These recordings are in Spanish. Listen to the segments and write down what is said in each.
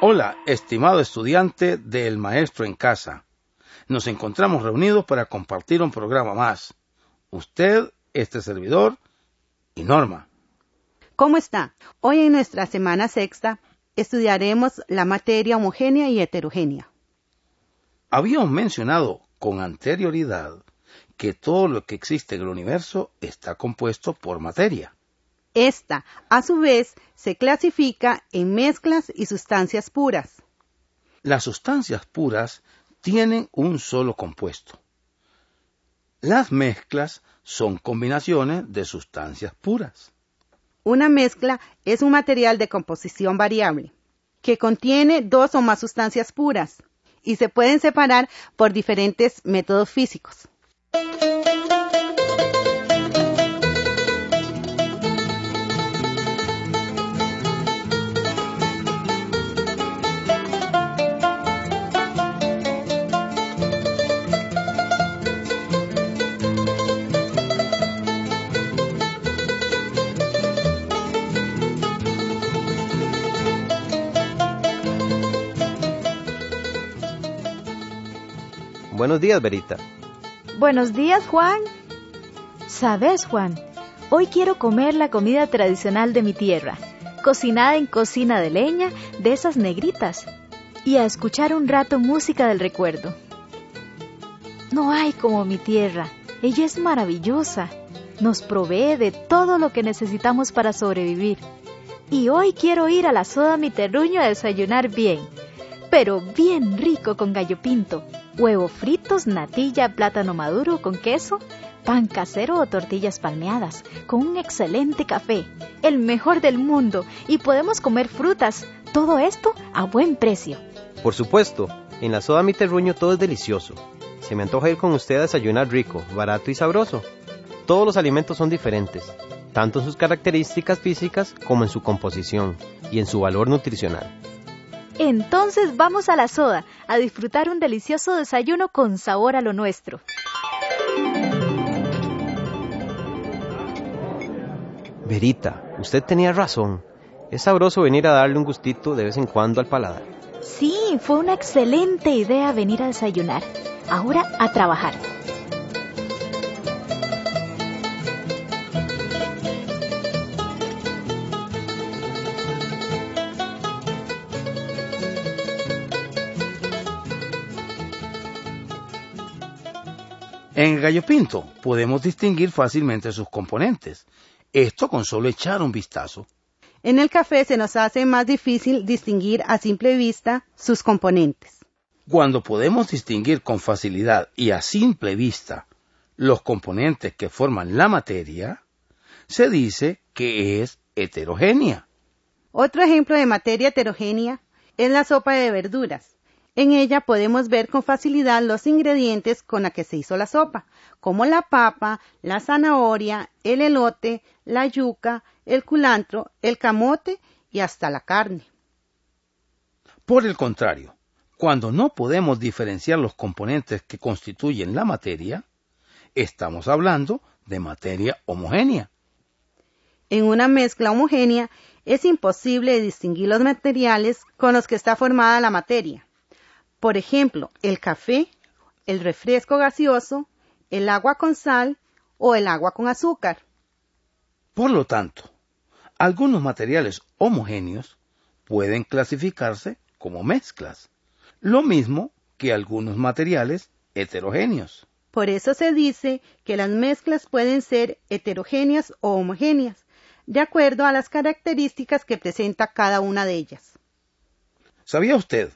Hola, estimado estudiante del Maestro en Casa. Nos encontramos reunidos para compartir un programa más. Usted, este servidor y Norma. ¿Cómo está? Hoy en nuestra semana sexta estudiaremos la materia homogénea y heterogénea. Habíamos mencionado con anterioridad que todo lo que existe en el universo está compuesto por materia. Esta, a su vez, se clasifica en mezclas y sustancias puras. Las sustancias puras tienen un solo compuesto. Las mezclas son combinaciones de sustancias puras. Una mezcla es un material de composición variable que contiene dos o más sustancias puras y se pueden separar por diferentes métodos físicos. Buenos días, Verita. Buenos días, Juan. ¿Sabes, Juan? Hoy quiero comer la comida tradicional de mi tierra, cocinada en cocina de leña de esas negritas, y a escuchar un rato música del recuerdo. No hay como mi tierra, ella es maravillosa, nos provee de todo lo que necesitamos para sobrevivir. Y hoy quiero ir a la soda mi terruño a desayunar bien, pero bien rico con gallo pinto, huevo fritos, natilla, plátano maduro con queso, pan casero o tortillas palmeadas, con un excelente café, el mejor del mundo, y podemos comer frutas, todo esto a buen precio. Por supuesto, en la soda mi terruño todo es delicioso. Se me antoja ir con usted a desayunar rico, barato y sabroso. Todos los alimentos son diferentes, tanto en sus características físicas como en su composición y en su valor nutricional. Entonces vamos a la soda a disfrutar un delicioso desayuno con sabor a lo nuestro. Verita, usted tenía razón. Es sabroso venir a darle un gustito de vez en cuando al paladar. Sí, fue una excelente idea venir a desayunar. Ahora a trabajar. En el gallo pinto podemos distinguir fácilmente sus componentes. Esto con solo echar un vistazo. En el café se nos hace más difícil distinguir a simple vista sus componentes. Cuando podemos distinguir con facilidad y a simple vista los componentes que forman la materia, se dice que es heterogénea. Otro ejemplo de materia heterogénea es la sopa de verduras. En ella podemos ver con facilidad los ingredientes con la que se hizo la sopa, como la papa, la zanahoria, el elote, la yuca, el culantro, el camote y hasta la carne. Por el contrario, cuando no podemos diferenciar los componentes que constituyen la materia, estamos hablando de materia homogénea. En una mezcla homogénea es imposible distinguir los materiales con los que está formada la materia. Por ejemplo, el café, el refresco gaseoso, el agua con sal o el agua con azúcar. Por lo tanto, algunos materiales homogéneos pueden clasificarse como mezclas, lo mismo que algunos materiales heterogéneos. Por eso se dice que las mezclas pueden ser heterogéneas o homogéneas, de acuerdo a las características que presenta cada una de ellas. ¿Sabía usted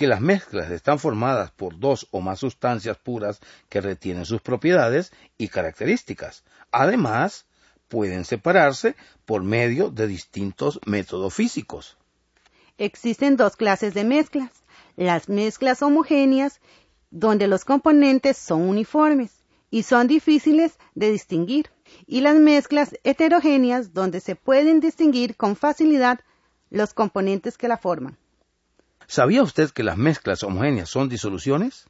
que las mezclas están formadas por dos o más sustancias puras que retienen sus propiedades y características. Además, pueden separarse por medio de distintos métodos físicos. Existen dos clases de mezclas. Las mezclas homogéneas, donde los componentes son uniformes y son difíciles de distinguir, y las mezclas heterogéneas, donde se pueden distinguir con facilidad los componentes que la forman. ¿Sabía usted que las mezclas homogéneas son disoluciones?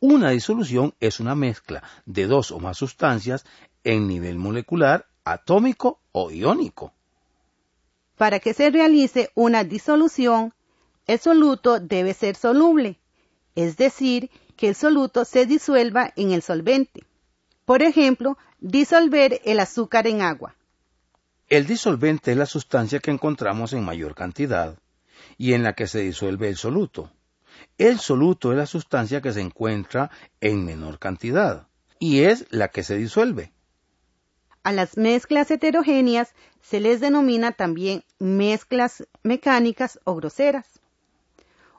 Una disolución es una mezcla de dos o más sustancias en nivel molecular, atómico o iónico. Para que se realice una disolución, el soluto debe ser soluble, es decir, que el soluto se disuelva en el solvente. Por ejemplo, disolver el azúcar en agua. El disolvente es la sustancia que encontramos en mayor cantidad y en la que se disuelve el soluto. El soluto es la sustancia que se encuentra en menor cantidad y es la que se disuelve. A las mezclas heterogéneas se les denomina también mezclas mecánicas o groseras.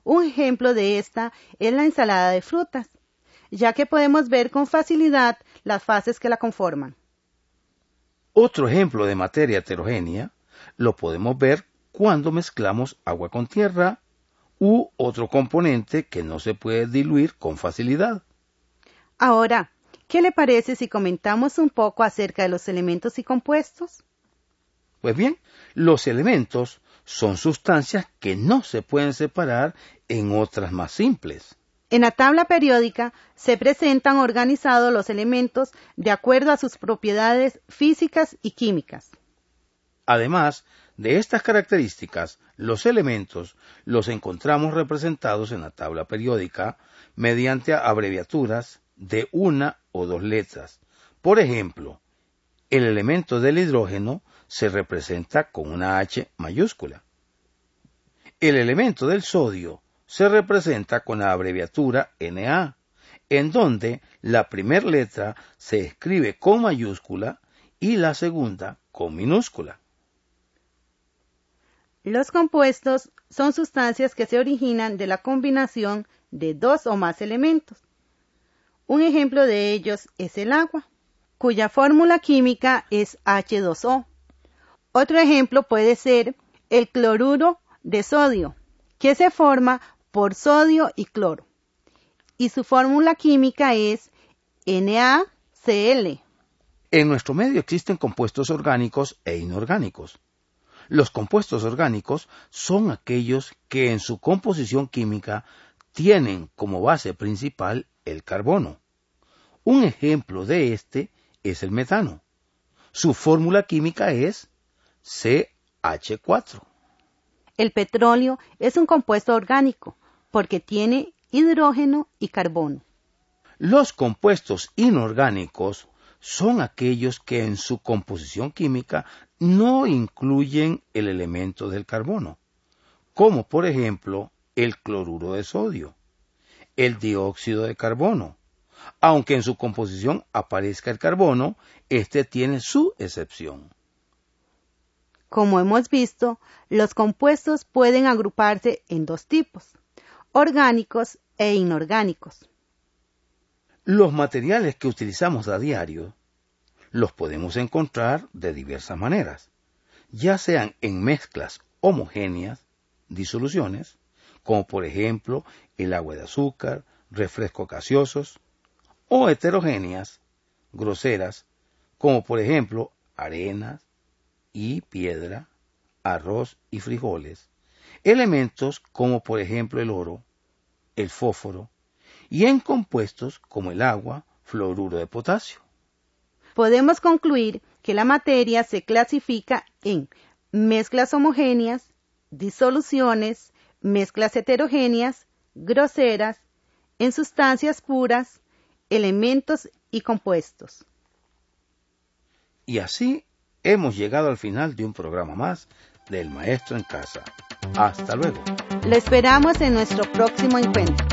Un ejemplo de esta es la ensalada de frutas, ya que podemos ver con facilidad las fases que la conforman. Otro ejemplo de materia heterogénea lo podemos ver cuando mezclamos agua con tierra u otro componente que no se puede diluir con facilidad. Ahora, ¿qué le parece si comentamos un poco acerca de los elementos y compuestos? Pues bien, los elementos son sustancias que no se pueden separar en otras más simples. En la tabla periódica se presentan organizados los elementos de acuerdo a sus propiedades físicas y químicas. Además de estas características, los elementos los encontramos representados en la tabla periódica mediante abreviaturas de una o dos letras. Por ejemplo, el elemento del hidrógeno se representa con una H mayúscula. El elemento del sodio se representa con la abreviatura Na, en donde la primera letra se escribe con mayúscula y la segunda con minúscula. Los compuestos son sustancias que se originan de la combinación de dos o más elementos. Un ejemplo de ellos es el agua, cuya fórmula química es H2O. Otro ejemplo puede ser el cloruro de sodio, que se forma por sodio y cloro. Y su fórmula química es NaCl. En nuestro medio existen compuestos orgánicos e inorgánicos. Los compuestos orgánicos son aquellos que en su composición química tienen como base principal el carbono. Un ejemplo de este es el metano. Su fórmula química es CH4. El petróleo es un compuesto orgánico porque tiene hidrógeno y carbono. Los compuestos inorgánicos son aquellos que en su composición química no incluyen el elemento del carbono, como por ejemplo el cloruro de sodio, el dióxido de carbono. Aunque en su composición aparezca el carbono, este tiene su excepción. Como hemos visto, los compuestos pueden agruparse en dos tipos, orgánicos e inorgánicos. Los materiales que utilizamos a diario los podemos encontrar de diversas maneras, ya sean en mezclas homogéneas, disoluciones, como por ejemplo el agua de azúcar, refrescos gaseosos, o heterogéneas, groseras, como por ejemplo arenas y piedra, arroz y frijoles, elementos como por ejemplo el oro, el fósforo, y en compuestos como el agua, fluoruro de potasio. Podemos concluir que la materia se clasifica en mezclas homogéneas, disoluciones, mezclas heterogéneas, groseras, en sustancias puras, elementos y compuestos. Y así hemos llegado al final de un programa más del Maestro en Casa. Hasta luego. Le esperamos en nuestro próximo encuentro.